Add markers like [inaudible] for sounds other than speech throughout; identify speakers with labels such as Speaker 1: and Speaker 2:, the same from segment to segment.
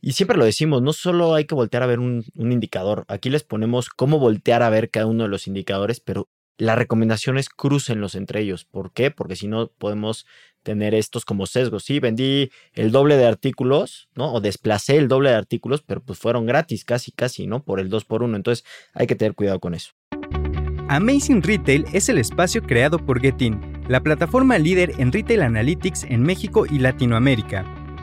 Speaker 1: Y siempre lo decimos, no solo hay que voltear a ver un, indicador, aquí les ponemos cómo voltear a ver cada uno de los indicadores, pero la recomendación es crucenlos entre ellos. ¿Por qué? Porque si no podemos tener estos como sesgos. Sí, vendí el doble de artículos, ¿no? O desplacé el doble de artículos, pero pues fueron gratis, casi, casi, ¿no? Por el 2 por 1 Entonces hay que tener cuidado con eso.
Speaker 2: Amazing Retail es el espacio creado por Getin, la plataforma líder en retail analytics en México y Latinoamérica.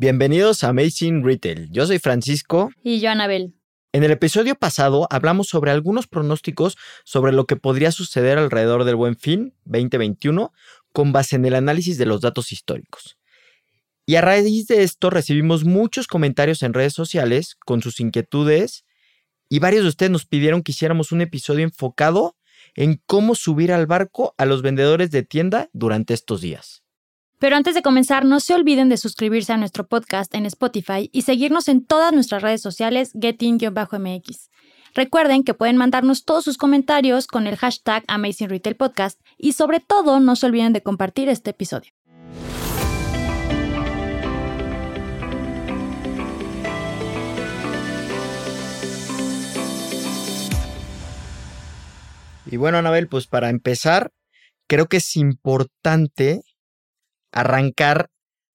Speaker 1: Bienvenidos a Amazing Retail. Yo soy Francisco.
Speaker 3: Y yo, Anabel.
Speaker 1: En el episodio pasado hablamos sobre algunos pronósticos sobre lo que podría suceder alrededor del Buen Fin 2021 con base en el análisis de los datos históricos. Y a raíz de esto recibimos muchos comentarios en redes sociales con sus inquietudes y varios de ustedes nos pidieron que hiciéramos un episodio enfocado en cómo subir al barco a los vendedores de tienda durante estos días.
Speaker 3: Pero antes de comenzar, no se olviden de suscribirse a nuestro podcast en Spotify y seguirnos en todas nuestras redes sociales getting-mx. Recuerden que pueden mandarnos todos sus comentarios con el hashtag Amazing Retail Podcast y sobre todo no se olviden de compartir este episodio.
Speaker 1: Y bueno, Anabel, pues para empezar, creo que es importante arrancar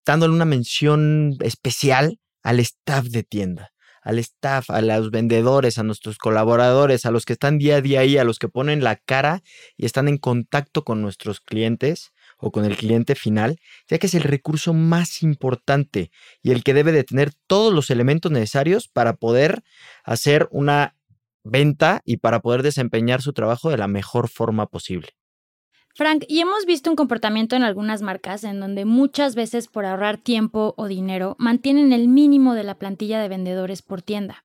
Speaker 1: dándole una mención especial al staff de tienda, al staff, a los vendedores, a nuestros colaboradores, a los que están día a día ahí, a los que ponen la cara y están en contacto con nuestros clientes o con el cliente final, ya que es el recurso más importante y el que debe de tener todos los elementos necesarios para poder hacer una venta y para poder desempeñar su trabajo de la mejor forma posible.
Speaker 3: Frank, y hemos visto un comportamiento en algunas marcas en donde muchas veces por ahorrar tiempo o dinero mantienen el mínimo de la plantilla de vendedores por tienda.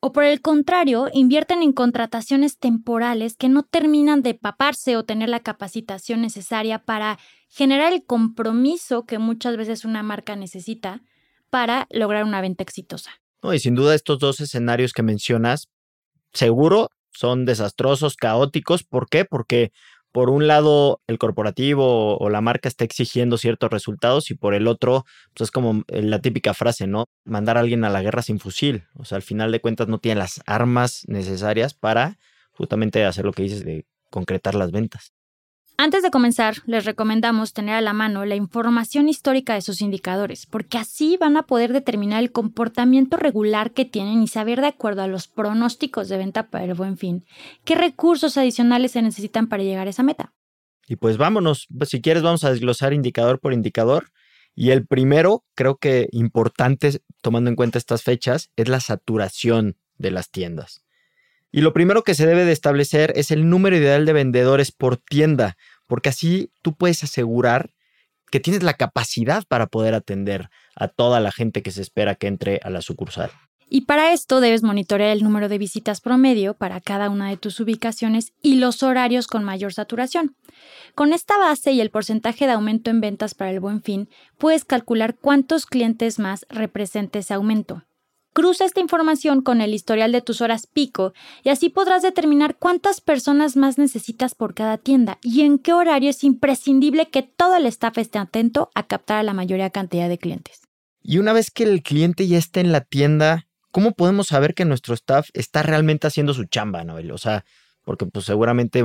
Speaker 3: O por el contrario, invierten en contrataciones temporales que no terminan de paparse o tener la capacitación necesaria para generar el compromiso que muchas veces una marca necesita para lograr una venta exitosa.
Speaker 1: y sin duda estos dos escenarios que mencionas, seguro son desastrosos, caóticos. ¿Por qué? Porque por un lado el corporativo o la marca está exigiendo ciertos resultados y por el otro, pues es como eh, la típica frase, ¿no? Mandar a alguien a la guerra sin fusil. O sea, al final de cuentas no tiene las armas necesarias para justamente hacer lo que dices de concretar las ventas.
Speaker 3: Antes de comenzar, les recomendamos tener a la mano la información histórica de sus indicadores, porque así van a poder determinar el comportamiento regular que tienen y saber de acuerdo a los pronósticos de venta para el buen fin, qué recursos adicionales se necesitan para llegar a esa meta.
Speaker 1: Y pues vámonos, pues si quieres vamos a desglosar indicador por indicador. Y el primero, creo que importante tomando en cuenta estas fechas, es la saturación de las tiendas. Y lo primero que se debe de establecer es el número ideal de vendedores por tienda, porque así tú puedes asegurar que tienes la capacidad para poder atender a toda la gente que se espera que entre a la sucursal.
Speaker 3: Y para esto debes monitorear el número de visitas promedio para cada una de tus ubicaciones y los horarios con mayor saturación. Con esta base y el porcentaje de aumento en ventas para el buen fin, puedes calcular cuántos clientes más representa ese aumento. Cruza esta información con el historial de tus horas pico y así podrás determinar cuántas personas más necesitas por cada tienda y en qué horario es imprescindible que todo el staff esté atento a captar a la mayoría cantidad de clientes.
Speaker 1: Y una vez que el cliente ya esté en la tienda, ¿cómo podemos saber que nuestro staff está realmente haciendo su chamba, Noel? O sea, porque pues seguramente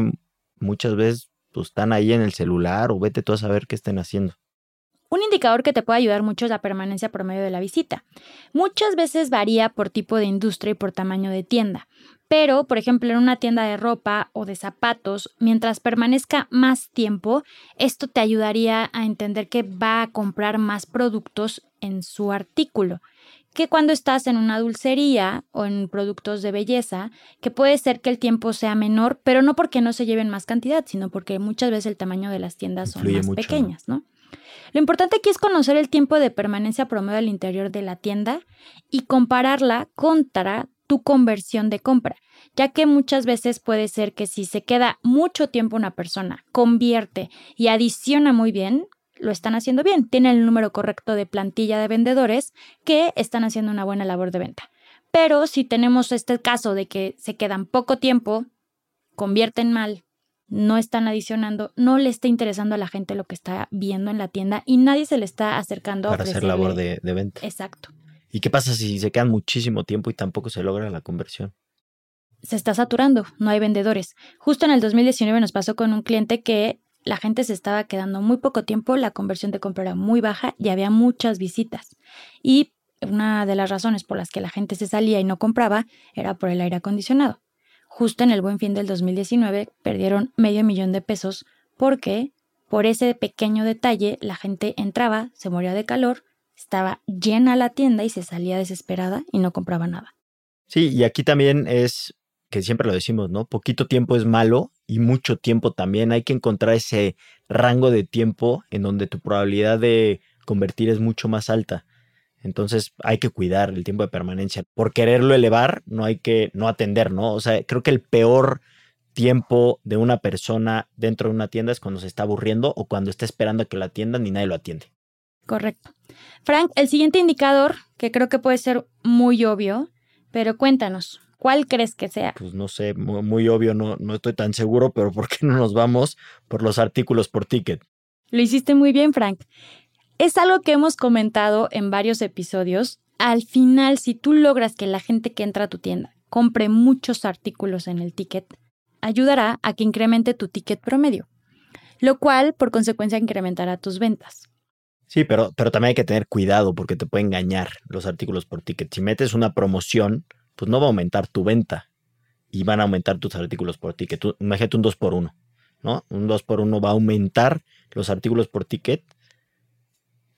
Speaker 1: muchas veces pues, están ahí en el celular o vete tú a saber qué estén haciendo.
Speaker 3: Un indicador que te puede ayudar mucho es la permanencia promedio de la visita. Muchas veces varía por tipo de industria y por tamaño de tienda. Pero, por ejemplo, en una tienda de ropa o de zapatos, mientras permanezca más tiempo, esto te ayudaría a entender que va a comprar más productos en su artículo que cuando estás en una dulcería o en productos de belleza, que puede ser que el tiempo sea menor, pero no porque no se lleven más cantidad, sino porque muchas veces el tamaño de las tiendas son más pequeñas, ¿no? Lo importante aquí es conocer el tiempo de permanencia promedio al interior de la tienda y compararla contra tu conversión de compra, ya que muchas veces puede ser que si se queda mucho tiempo una persona, convierte y adiciona muy bien, lo están haciendo bien, tienen el número correcto de plantilla de vendedores que están haciendo una buena labor de venta. Pero si tenemos este caso de que se quedan poco tiempo, convierten mal, no están adicionando, no le está interesando a la gente lo que está viendo en la tienda y nadie se le está acercando
Speaker 1: para hacer labor de, de venta.
Speaker 3: Exacto.
Speaker 1: ¿Y qué pasa si se quedan muchísimo tiempo y tampoco se logra la conversión?
Speaker 3: Se está saturando, no hay vendedores. Justo en el 2019 nos pasó con un cliente que la gente se estaba quedando muy poco tiempo, la conversión de compra era muy baja y había muchas visitas. Y una de las razones por las que la gente se salía y no compraba era por el aire acondicionado justo en el buen fin del 2019 perdieron medio millón de pesos porque por ese pequeño detalle la gente entraba, se moría de calor, estaba llena la tienda y se salía desesperada y no compraba nada.
Speaker 1: Sí, y aquí también es que siempre lo decimos, ¿no? Poquito tiempo es malo y mucho tiempo también. Hay que encontrar ese rango de tiempo en donde tu probabilidad de convertir es mucho más alta. Entonces hay que cuidar el tiempo de permanencia. Por quererlo elevar, no hay que no atender, ¿no? O sea, creo que el peor tiempo de una persona dentro de una tienda es cuando se está aburriendo o cuando está esperando a que la atiendan y nadie lo atiende.
Speaker 3: Correcto. Frank, el siguiente indicador, que creo que puede ser muy obvio, pero cuéntanos, ¿cuál crees que sea?
Speaker 1: Pues no sé, muy, muy obvio, no, no estoy tan seguro, pero ¿por qué no nos vamos por los artículos por ticket?
Speaker 3: Lo hiciste muy bien, Frank. Es algo que hemos comentado en varios episodios. Al final, si tú logras que la gente que entra a tu tienda compre muchos artículos en el ticket, ayudará a que incremente tu ticket promedio, lo cual por consecuencia incrementará tus ventas.
Speaker 1: Sí, pero, pero también hay que tener cuidado porque te puede engañar los artículos por ticket. Si metes una promoción, pues no va a aumentar tu venta y van a aumentar tus artículos por ticket. imagínate un 2 por 1 ¿no? Un 2 por 1 va a aumentar los artículos por ticket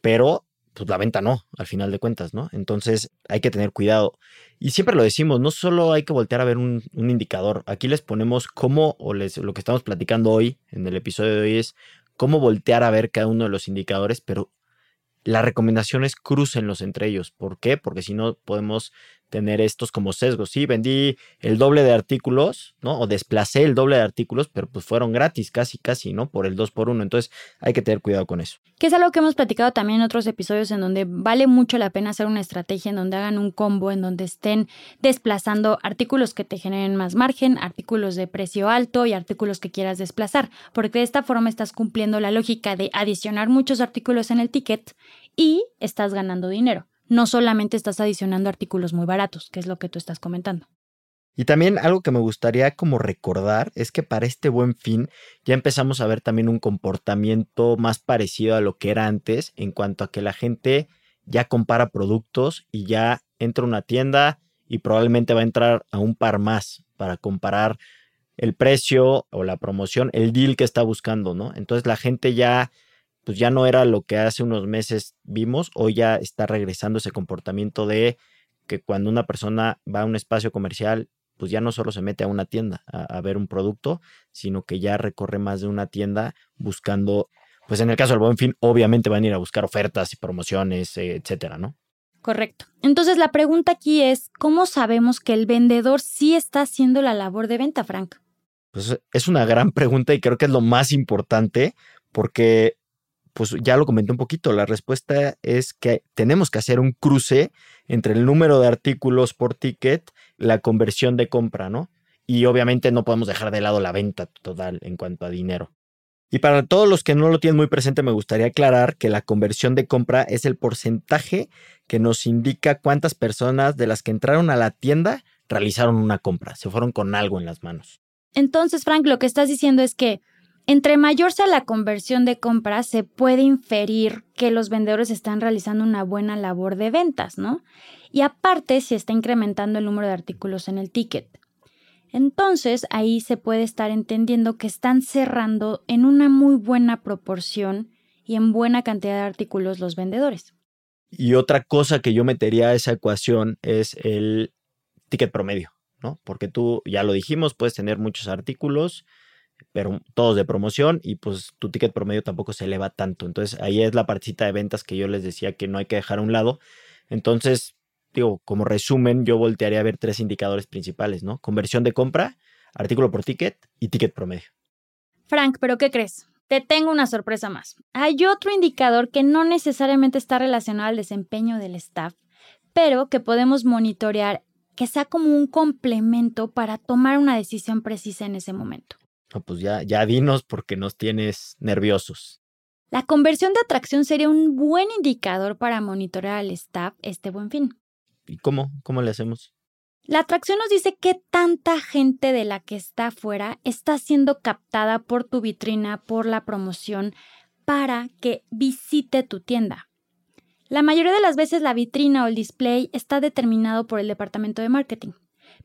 Speaker 1: pero pues la venta no, al final de cuentas, ¿no? Entonces hay que tener cuidado. Y siempre lo decimos, no solo hay que voltear a ver un, indicador, aquí les ponemos cómo, o les, lo que estamos platicando hoy en el episodio de hoy es cómo voltear a ver cada uno de los indicadores, pero la recomendación es crucenlos entre ellos. ¿Por qué? Porque si no podemos tener estos como sesgos. Sí, vendí el doble de artículos, ¿no? O desplacé el doble de artículos, pero pues fueron gratis, casi, casi, ¿no? Por el 2 por 1 Entonces hay que tener cuidado con eso.
Speaker 3: Que es algo que hemos platicado también en otros episodios en donde vale mucho la pena hacer una estrategia en donde hagan un combo, en donde estén desplazando artículos que te generen más margen, artículos de precio alto y artículos que quieras desplazar, porque de esta forma estás cumpliendo la lógica de adicionar muchos artículos en el ticket y estás ganando dinero no solamente estás adicionando artículos muy baratos, que es lo que tú estás comentando.
Speaker 1: Y también algo que me gustaría como recordar es que para este buen fin ya empezamos a ver también un comportamiento más parecido a lo que era antes en cuanto a que la gente ya compara productos y ya entra a una tienda y probablemente va a entrar a un par más para comparar el precio o la promoción, el deal que está buscando, ¿no? Entonces la gente ya pues ya no era lo que hace unos meses vimos, hoy ya está regresando ese comportamiento de que cuando una persona va a un espacio comercial, pues ya no solo se mete a una tienda a, ver un producto, sino que ya recorre más de una tienda buscando, pues en el caso del buen fin, obviamente van a ir a buscar ofertas y promociones, eh, etcétera, ¿no?
Speaker 3: Correcto. Entonces la pregunta aquí es, ¿cómo sabemos que el vendedor sí está haciendo la labor de venta, Frank?
Speaker 1: Pues es una gran pregunta y creo que es lo más importante porque pues ya lo comenté un poquito, la respuesta es que tenemos que hacer un cruce entre el número de artículos por ticket, la conversión de compra, ¿no? Y obviamente no podemos dejar de lado la venta total en cuanto a dinero. Y para todos los que no lo tienen muy presente, me gustaría aclarar que la conversión de compra es el porcentaje que nos indica cuántas personas de las que entraron a la tienda realizaron una compra, se fueron con algo en las manos.
Speaker 3: Entonces, Frank, lo que estás diciendo es que entre mayor sea la conversión de compras, se puede inferir que los vendedores están realizando una buena labor de ventas, ¿no? Y aparte, se está incrementando el número de artículos en el ticket. Entonces, ahí se puede estar entendiendo que están cerrando en una muy buena proporción y en buena cantidad de artículos los vendedores.
Speaker 1: Y otra cosa que yo metería a esa ecuación es el ticket promedio, ¿no? Porque tú, ya lo dijimos, puedes tener muchos artículos, pero todos de promoción y pues tu ticket promedio tampoco se eleva tanto. Entonces ahí es la partecita de ventas que yo les decía que no hay que dejar a un lado. Entonces, digo, como resumen, yo voltearía a ver tres indicadores principales, ¿no? Conversión de compra, artículo por ticket y ticket promedio.
Speaker 3: Frank, ¿pero qué crees? Te tengo una sorpresa más. Hay otro indicador que no necesariamente está relacionado al desempeño del staff, pero que podemos monitorear que sea como un complemento para tomar una decisión precisa en ese momento.
Speaker 1: Pues ya, ya dinos porque nos tienes nerviosos.
Speaker 3: La conversión de atracción sería un buen indicador para monitorear al staff este buen fin.
Speaker 1: ¿Y cómo? ¿Cómo le hacemos?
Speaker 3: La atracción nos dice qué tanta gente de la que está afuera está siendo captada por tu vitrina, por la promoción, para que visite tu tienda. La mayoría de las veces la vitrina o el display está determinado por el departamento de marketing.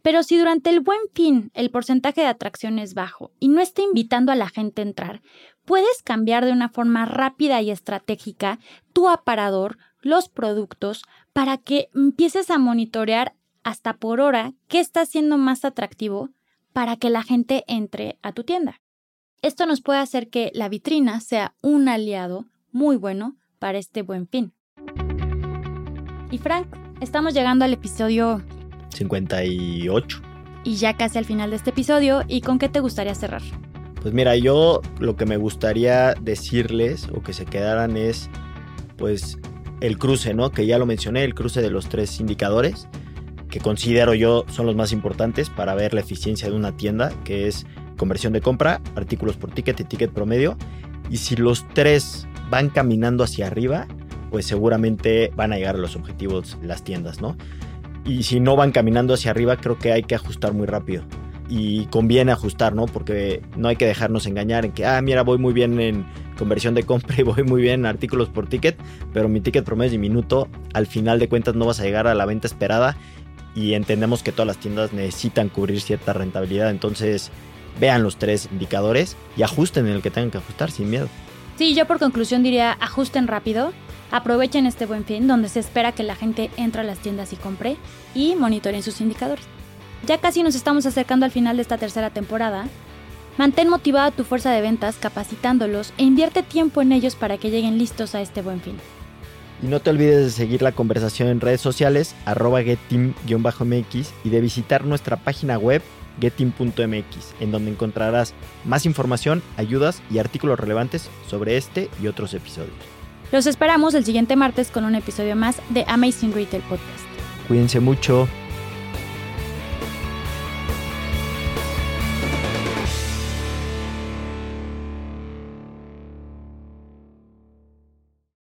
Speaker 3: Pero si durante el buen fin el porcentaje de atracción es bajo y no está invitando a la gente a entrar, puedes cambiar de una forma rápida y estratégica tu aparador, los productos, para que empieces a monitorear hasta por hora qué está siendo más atractivo para que la gente entre a tu tienda. Esto nos puede hacer que la vitrina sea un aliado muy bueno para este buen fin. Y Frank, estamos llegando al episodio
Speaker 1: 58.
Speaker 3: Y ya casi al final de este episodio, ¿y con qué te gustaría cerrar?
Speaker 1: Pues mira, yo lo que me gustaría decirles o que se quedaran es pues el cruce, ¿no? Que ya lo mencioné, el cruce de los tres indicadores que considero yo son los más importantes para ver la eficiencia de una tienda, que es conversión de compra, artículos por ticket y ticket promedio. Y si los tres van caminando hacia arriba, pues seguramente van a llegar a los objetivos las tiendas, ¿no? Y si no van caminando hacia arriba, creo que hay que ajustar muy rápido. Y conviene ajustar, ¿no? Porque no hay que dejarnos engañar en que, ah, mira, voy muy bien en conversión de compra y [laughs] voy muy bien en artículos por ticket, pero mi ticket promedio es diminuto. Al final de cuentas no vas a llegar a la venta esperada y entendemos que todas las tiendas necesitan cubrir cierta rentabilidad. Entonces, vean los tres indicadores y ajusten en el que tengan que ajustar sin miedo.
Speaker 3: Sí, yo por conclusión diría ajusten rápido, aprovechen este buen fin donde se espera que la gente entre a las tiendas y compre y monitoreen sus indicadores. Ya casi nos estamos acercando al final de esta tercera temporada. Mantén motivada tu fuerza de ventas capacitándolos e invierte tiempo en ellos para que lleguen listos a este buen fin.
Speaker 1: Y no te olvides de seguir la conversación en redes sociales, arroba getteam-mx y de visitar nuestra página web getteam.mx, en donde encontrarás más información, ayudas y artículos relevantes sobre este y otros episodios.
Speaker 3: Los esperamos el siguiente martes con un episodio más de Amazing Retail Podcast.
Speaker 1: Cuídense mucho.